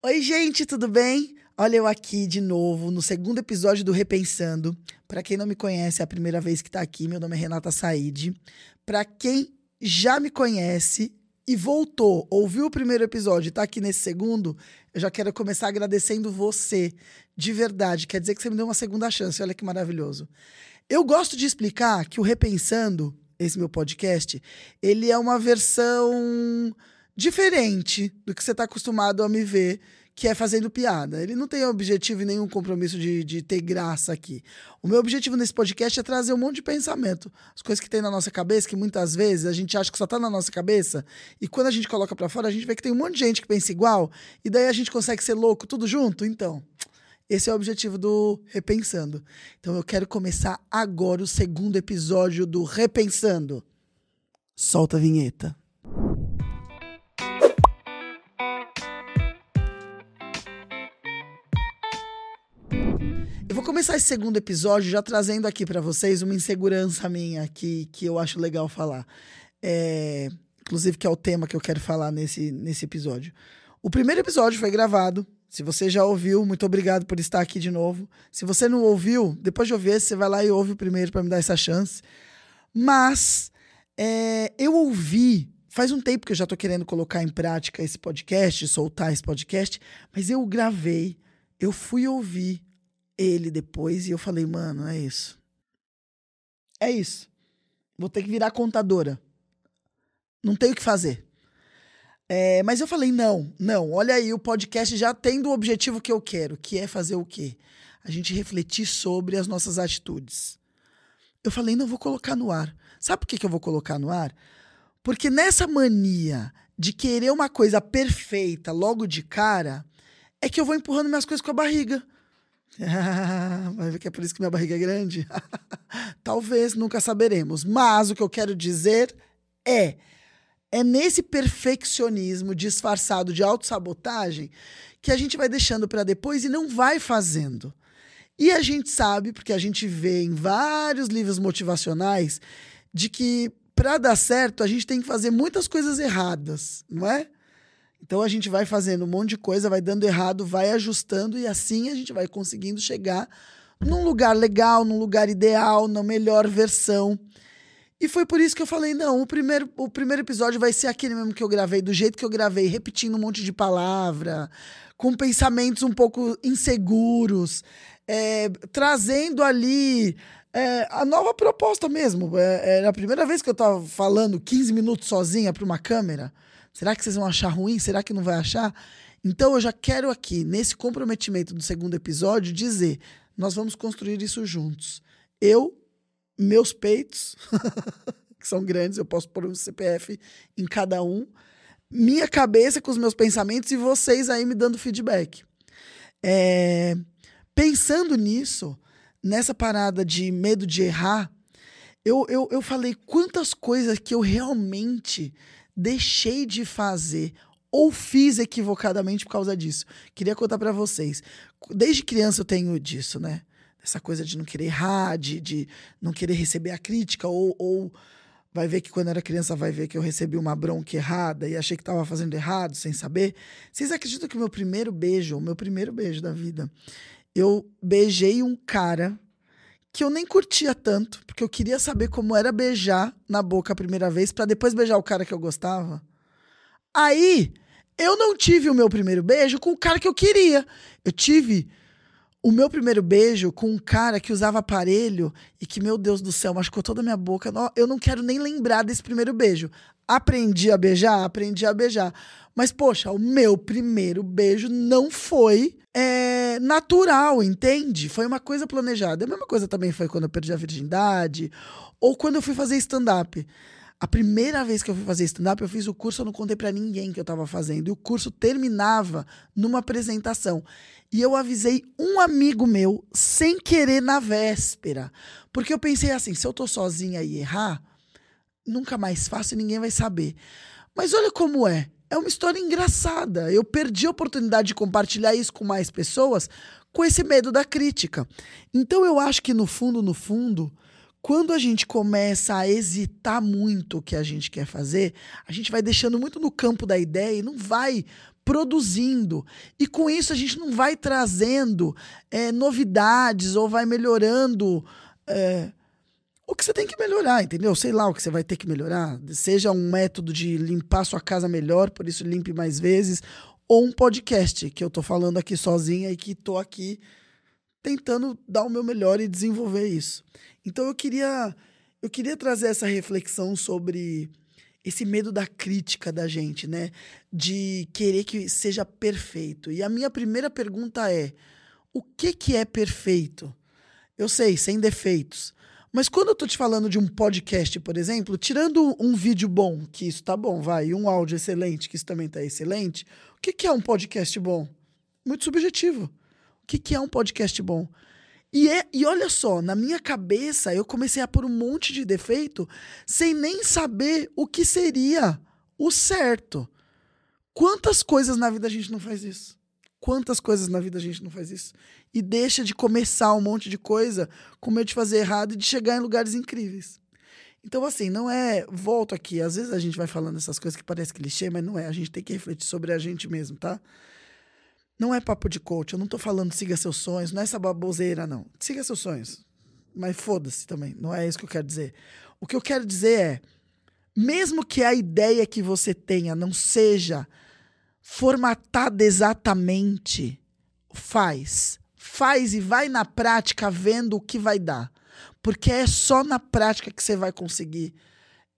Oi, gente, tudo bem? Olha eu aqui de novo no segundo episódio do Repensando. Para quem não me conhece, é a primeira vez que tá aqui. Meu nome é Renata Said. Para quem já me conhece e voltou, ouviu o primeiro episódio e tá aqui nesse segundo, eu já quero começar agradecendo você, de verdade. Quer dizer que você me deu uma segunda chance. Olha que maravilhoso. Eu gosto de explicar que o Repensando, esse meu podcast, ele é uma versão diferente do que você está acostumado a me ver, que é fazendo piada. Ele não tem objetivo e nenhum compromisso de, de ter graça aqui. O meu objetivo nesse podcast é trazer um monte de pensamento. As coisas que tem na nossa cabeça, que muitas vezes a gente acha que só tá na nossa cabeça, e quando a gente coloca para fora, a gente vê que tem um monte de gente que pensa igual, e daí a gente consegue ser louco tudo junto. Então, esse é o objetivo do Repensando. Então eu quero começar agora o segundo episódio do Repensando. Solta a vinheta. Vou começar esse segundo episódio já trazendo aqui para vocês uma insegurança minha que, que eu acho legal falar. É, inclusive, que é o tema que eu quero falar nesse, nesse episódio. O primeiro episódio foi gravado. Se você já ouviu, muito obrigado por estar aqui de novo. Se você não ouviu, depois de ouvir esse, você vai lá e ouve o primeiro para me dar essa chance. Mas é, eu ouvi faz um tempo que eu já tô querendo colocar em prática esse podcast, soltar esse podcast, mas eu gravei, eu fui ouvir ele depois e eu falei, mano, é isso. É isso. Vou ter que virar contadora. Não tenho o que fazer. É, mas eu falei, não, não, olha aí, o podcast já tem do objetivo que eu quero, que é fazer o quê? A gente refletir sobre as nossas atitudes. Eu falei, não, vou colocar no ar. Sabe por que, que eu vou colocar no ar? Porque nessa mania de querer uma coisa perfeita logo de cara, é que eu vou empurrando minhas coisas com a barriga. vai ver que é por isso que minha barriga é grande? Talvez, nunca saberemos. Mas o que eu quero dizer é é nesse perfeccionismo disfarçado de autossabotagem que a gente vai deixando para depois e não vai fazendo. E a gente sabe, porque a gente vê em vários livros motivacionais, de que para dar certo a gente tem que fazer muitas coisas erradas, não é? Então a gente vai fazendo um monte de coisa, vai dando errado, vai ajustando e assim a gente vai conseguindo chegar num lugar legal, num lugar ideal, na melhor versão. E foi por isso que eu falei: não, o primeiro, o primeiro episódio vai ser aquele mesmo que eu gravei, do jeito que eu gravei, repetindo um monte de palavra, com pensamentos um pouco inseguros, é, trazendo ali é, a nova proposta mesmo. É, era a primeira vez que eu tava falando 15 minutos sozinha para uma câmera. Será que vocês vão achar ruim? Será que não vai achar? Então eu já quero aqui, nesse comprometimento do segundo episódio, dizer: nós vamos construir isso juntos. Eu meus peitos, que são grandes, eu posso pôr um CPF em cada um, minha cabeça com os meus pensamentos e vocês aí me dando feedback. É, pensando nisso, nessa parada de medo de errar, eu, eu, eu falei quantas coisas que eu realmente deixei de fazer ou fiz equivocadamente por causa disso. Queria contar para vocês. Desde criança eu tenho disso, né? essa coisa de não querer errar, de, de não querer receber a crítica, ou, ou vai ver que quando era criança vai ver que eu recebi uma bronca errada e achei que estava fazendo errado sem saber. Vocês acreditam que o meu primeiro beijo, o meu primeiro beijo da vida, eu beijei um cara que eu nem curtia tanto, porque eu queria saber como era beijar na boca a primeira vez para depois beijar o cara que eu gostava. Aí, eu não tive o meu primeiro beijo com o cara que eu queria. Eu tive o meu primeiro beijo com um cara que usava aparelho e que, meu Deus do céu, machucou toda a minha boca. Eu não quero nem lembrar desse primeiro beijo. Aprendi a beijar? Aprendi a beijar. Mas, poxa, o meu primeiro beijo não foi é, natural, entende? Foi uma coisa planejada. A mesma coisa também foi quando eu perdi a virgindade ou quando eu fui fazer stand-up. A primeira vez que eu fui fazer stand-up, eu fiz o curso, eu não contei para ninguém que eu tava fazendo. E o curso terminava numa apresentação. E eu avisei um amigo meu, sem querer, na véspera. Porque eu pensei assim: se eu tô sozinha e errar, nunca mais faço e ninguém vai saber. Mas olha como é. É uma história engraçada. Eu perdi a oportunidade de compartilhar isso com mais pessoas com esse medo da crítica. Então eu acho que no fundo, no fundo, quando a gente começa a hesitar muito o que a gente quer fazer, a gente vai deixando muito no campo da ideia e não vai produzindo. E com isso a gente não vai trazendo é, novidades ou vai melhorando é, o que você tem que melhorar, entendeu? Sei lá o que você vai ter que melhorar. Seja um método de limpar sua casa melhor, por isso limpe mais vezes, ou um podcast que eu tô falando aqui sozinha e que tô aqui tentando dar o meu melhor e desenvolver isso. Então eu queria eu queria trazer essa reflexão sobre esse medo da crítica da gente, né? De querer que seja perfeito. E a minha primeira pergunta é: o que que é perfeito? Eu sei, sem defeitos. Mas quando eu tô te falando de um podcast, por exemplo, tirando um vídeo bom, que isso tá bom, vai, e um áudio excelente, que isso também tá excelente, o que, que é um podcast bom? Muito subjetivo. Que, que é um podcast bom? E, é, e olha só, na minha cabeça eu comecei a pôr um monte de defeito sem nem saber o que seria o certo. Quantas coisas na vida a gente não faz isso? Quantas coisas na vida a gente não faz isso? E deixa de começar um monte de coisa com medo de fazer errado e de chegar em lugares incríveis. Então, assim, não é. Volto aqui, às vezes a gente vai falando essas coisas que parece clichê, mas não é. A gente tem que refletir sobre a gente mesmo, tá? Não é papo de coach. Eu não tô falando siga seus sonhos, não é essa baboseira, não. Siga seus sonhos. Mas foda-se também. Não é isso que eu quero dizer. O que eu quero dizer é: mesmo que a ideia que você tenha não seja formatada exatamente, faz. Faz e vai na prática vendo o que vai dar. Porque é só na prática que você vai conseguir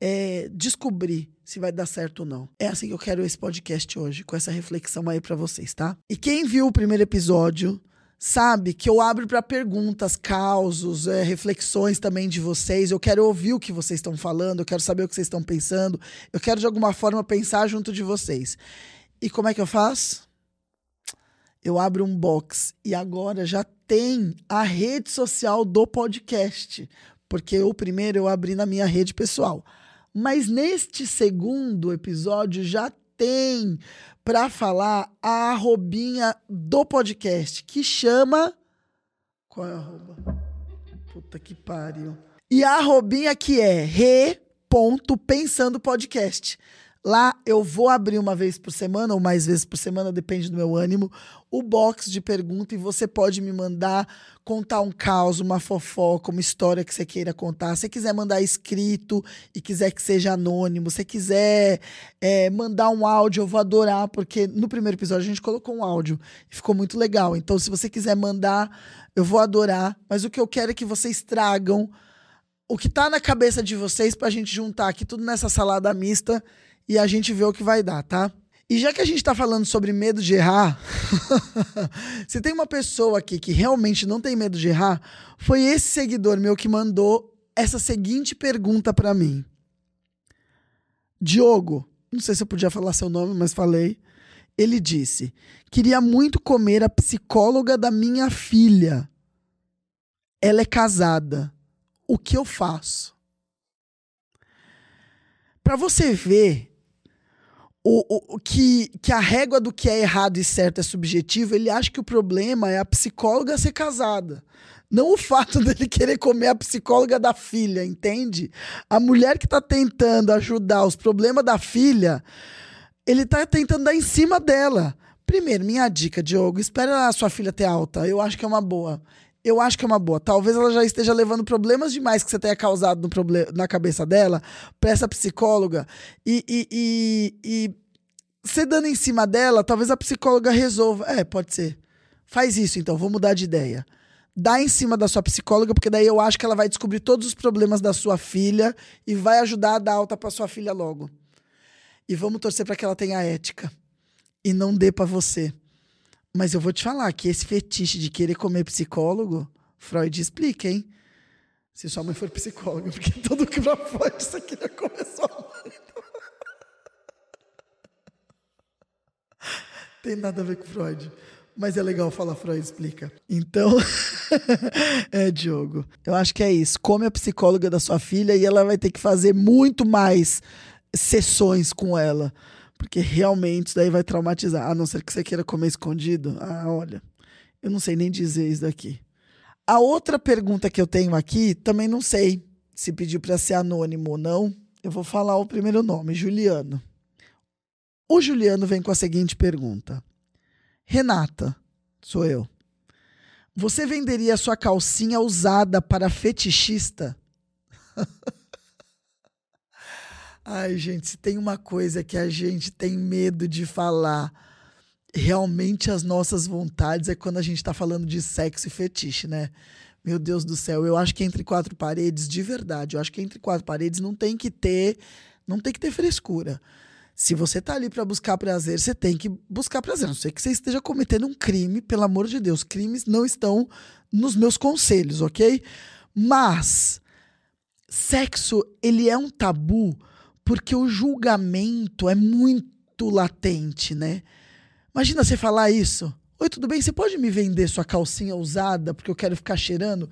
é, descobrir se vai dar certo ou não. É assim que eu quero esse podcast hoje, com essa reflexão aí para vocês, tá? E quem viu o primeiro episódio sabe que eu abro para perguntas, causos, é, reflexões também de vocês. Eu quero ouvir o que vocês estão falando, eu quero saber o que vocês estão pensando, eu quero de alguma forma pensar junto de vocês. E como é que eu faço? Eu abro um box e agora já tem a rede social do podcast, porque o primeiro eu abri na minha rede pessoal. Mas neste segundo episódio já tem para falar a arrobinha do podcast, que chama. Qual é a arroba? Puta que pariu. E a arrobinha que é re.pensando podcast. Lá eu vou abrir uma vez por semana, ou mais vezes por semana, depende do meu ânimo, o box de pergunta e você pode me mandar contar um caos, uma fofoca, uma história que você queira contar. Se quiser mandar escrito e quiser que seja anônimo, se quiser é, mandar um áudio, eu vou adorar, porque no primeiro episódio a gente colocou um áudio e ficou muito legal. Então, se você quiser mandar, eu vou adorar. Mas o que eu quero é que vocês tragam o que tá na cabeça de vocês pra gente juntar aqui tudo nessa salada mista e a gente vê o que vai dar, tá? E já que a gente está falando sobre medo de errar, se tem uma pessoa aqui que realmente não tem medo de errar, foi esse seguidor meu que mandou essa seguinte pergunta para mim. Diogo, não sei se eu podia falar seu nome, mas falei. Ele disse: Queria muito comer a psicóloga da minha filha. Ela é casada. O que eu faço? Para você ver o, o, que, que a régua do que é errado e certo é subjetiva, ele acha que o problema é a psicóloga ser casada. Não o fato dele querer comer a psicóloga da filha, entende? A mulher que está tentando ajudar os problemas da filha, ele está tentando dar em cima dela. Primeiro, minha dica, Diogo, espera a sua filha ter alta. Eu acho que é uma boa eu acho que é uma boa. Talvez ela já esteja levando problemas demais que você tenha causado no na cabeça dela pra essa psicóloga. E, e, e, e você dando em cima dela, talvez a psicóloga resolva. É, pode ser. Faz isso então, vou mudar de ideia. Dá em cima da sua psicóloga, porque daí eu acho que ela vai descobrir todos os problemas da sua filha e vai ajudar a dar alta pra sua filha logo. E vamos torcer para que ela tenha ética. E não dê para você. Mas eu vou te falar que esse fetiche de querer comer psicólogo, Freud explica, hein? Se sua mãe for psicóloga, porque tudo que pra Freud isso aqui já começou Tem nada a ver com Freud. Mas é legal falar Freud explica. Então, é, Diogo. Eu acho que é isso. Come a psicóloga da sua filha e ela vai ter que fazer muito mais sessões com ela. Porque realmente isso daí vai traumatizar. A não ser que você queira comer escondido. Ah, olha. Eu não sei nem dizer isso daqui. A outra pergunta que eu tenho aqui, também não sei se pediu para ser anônimo ou não. Eu vou falar o primeiro nome, Juliano. O Juliano vem com a seguinte pergunta: Renata, sou eu. Você venderia sua calcinha usada para fetichista? Ai, gente, se tem uma coisa que a gente tem medo de falar, realmente as nossas vontades é quando a gente tá falando de sexo e fetiche, né? Meu Deus do céu, eu acho que entre quatro paredes, de verdade, eu acho que entre quatro paredes não tem que ter, não tem que ter frescura. Se você tá ali para buscar prazer, você tem que buscar prazer. Não sei que você esteja cometendo um crime, pelo amor de Deus. Crimes não estão nos meus conselhos, ok? Mas sexo, ele é um tabu porque o julgamento é muito latente, né? Imagina você falar isso. Oi, tudo bem? Você pode me vender sua calcinha usada porque eu quero ficar cheirando?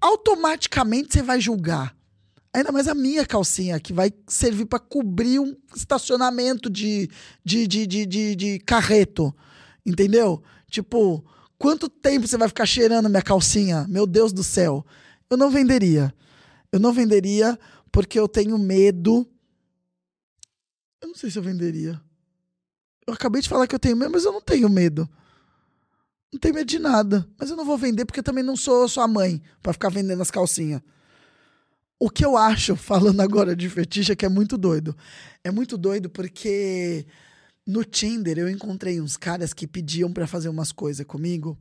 Automaticamente você vai julgar. Ainda mais a minha calcinha, que vai servir para cobrir um estacionamento de, de, de, de, de, de carreto. Entendeu? Tipo, quanto tempo você vai ficar cheirando minha calcinha? Meu Deus do céu. Eu não venderia. Eu não venderia porque eu tenho medo. Eu não sei se eu venderia. Eu acabei de falar que eu tenho medo, mas eu não tenho medo. Não tenho medo de nada. Mas eu não vou vender porque eu também não sou sua mãe para ficar vendendo as calcinhas. O que eu acho, falando agora de fetiche, é que é muito doido. É muito doido porque no Tinder eu encontrei uns caras que pediam para fazer umas coisas comigo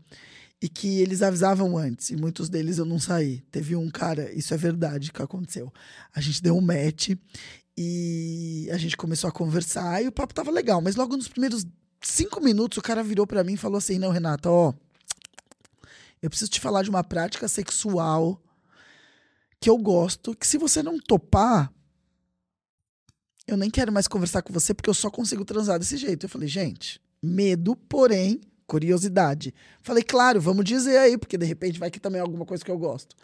e que eles avisavam antes, e muitos deles eu não saí. Teve um cara, isso é verdade que aconteceu. A gente deu um match e a gente começou a conversar e o papo tava legal, mas logo nos primeiros cinco minutos o cara virou para mim e falou assim: Não, Renata, ó, eu preciso te falar de uma prática sexual que eu gosto, que se você não topar, eu nem quero mais conversar com você porque eu só consigo transar desse jeito. Eu falei, gente, medo, porém curiosidade. Falei, claro, vamos dizer aí, porque de repente vai que também é alguma coisa que eu gosto.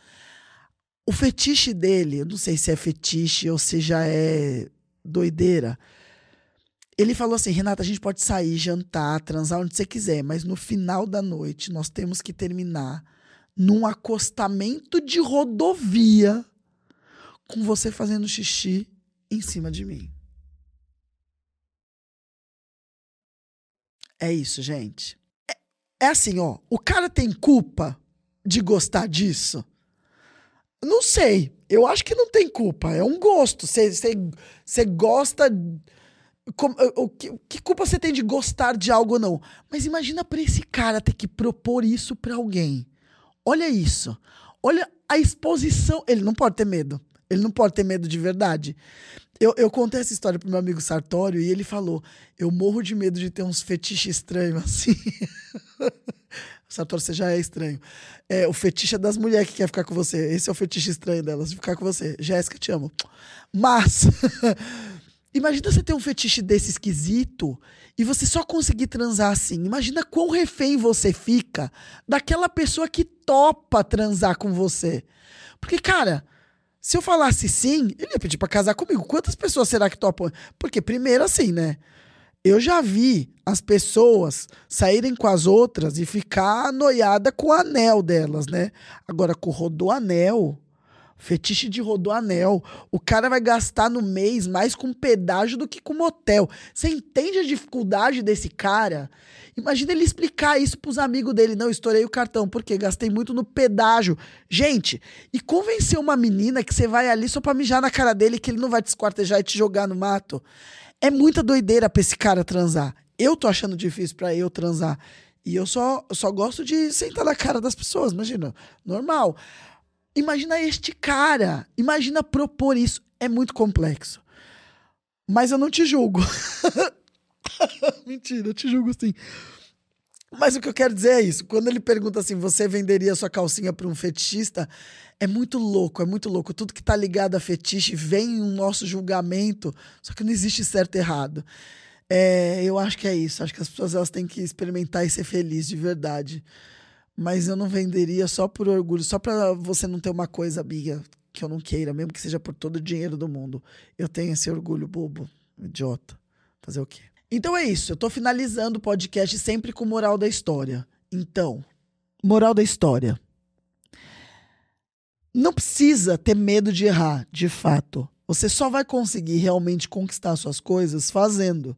O fetiche dele, eu não sei se é fetiche ou se já é doideira. Ele falou assim: Renata, a gente pode sair, jantar, transar onde você quiser, mas no final da noite nós temos que terminar num acostamento de rodovia com você fazendo xixi em cima de mim. É isso, gente. É assim, ó, o cara tem culpa de gostar disso? Não sei. Eu acho que não tem culpa. É um gosto. Você gosta. Com, o, que, que, culpa você tem de gostar de algo ou não? Mas imagina para esse cara ter que propor isso para alguém. Olha isso. Olha a exposição. Ele não pode ter medo. Ele não pode ter medo de verdade. Eu, eu contei essa história pro meu amigo Sartório e ele falou: Eu morro de medo de ter uns fetiches estranhos assim. Sartório, você já é estranho. É, o fetiche é das mulheres que quer ficar com você. Esse é o fetiche estranho delas, de ficar com você. Jéssica, te amo. Mas, imagina você ter um fetiche desse esquisito e você só conseguir transar assim. Imagina quão refém você fica daquela pessoa que topa transar com você. Porque, cara, se eu falasse sim, ele ia pedir para casar comigo. Quantas pessoas será que topam? Porque, primeiro, assim, né? Eu já vi as pessoas saírem com as outras e ficar noiada com o anel delas, né? Agora, com o rodoanel, fetiche de rodoanel, o cara vai gastar no mês mais com pedágio do que com motel. Você entende a dificuldade desse cara? Imagina ele explicar isso pros amigos dele. Não, estourei o cartão, porque gastei muito no pedágio. Gente, e convencer uma menina que você vai ali só pra mijar na cara dele que ele não vai te esquartejar e te jogar no mato. É muita doideira pra esse cara transar. Eu tô achando difícil para eu transar. E eu só, só gosto de sentar na cara das pessoas, imagina. Normal. Imagina este cara. Imagina propor isso. É muito complexo. Mas eu não te julgo. Mentira, eu te julgo sim. Mas o que eu quero dizer é isso. Quando ele pergunta assim, você venderia sua calcinha para um fetichista? É muito louco, é muito louco. Tudo que tá ligado a fetiche vem um nosso julgamento, só que não existe certo e errado. É, eu acho que é isso. Acho que as pessoas elas têm que experimentar e ser felizes de verdade. Mas eu não venderia só por orgulho, só para você não ter uma coisa, amiga, que eu não queira, mesmo que seja por todo o dinheiro do mundo. Eu tenho esse orgulho bobo, idiota. Fazer o quê? Então é isso. Eu tô finalizando o podcast sempre com moral da história. Então, moral da história. Não precisa ter medo de errar, de fato. Você só vai conseguir realmente conquistar suas coisas fazendo.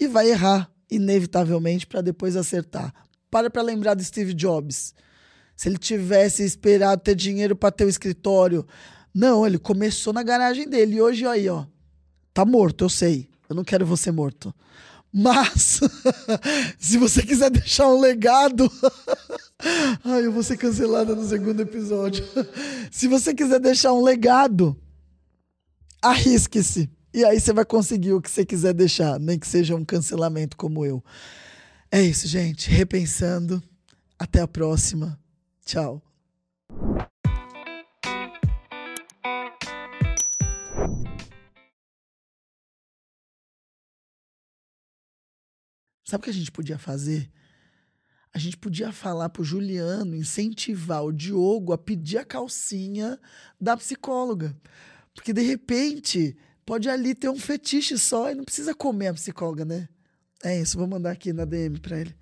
e vai errar, inevitavelmente, para depois acertar. Para para lembrar do Steve Jobs. Se ele tivesse esperado ter dinheiro para ter o escritório. Não, ele começou na garagem dele. E hoje, aí, ó. Tá morto, eu sei. Eu não quero você morto. Mas, se você quiser deixar um legado. Ai, eu vou ser cancelada no segundo episódio. Se você quiser deixar um legado, arrisque-se. E aí você vai conseguir o que você quiser deixar, nem que seja um cancelamento como eu. É isso, gente. Repensando. Até a próxima. Tchau. Sabe o que a gente podia fazer? A gente podia falar pro Juliano, incentivar o Diogo a pedir a calcinha da psicóloga. Porque de repente pode ali ter um fetiche só e não precisa comer a psicóloga, né? É isso, vou mandar aqui na DM pra ele.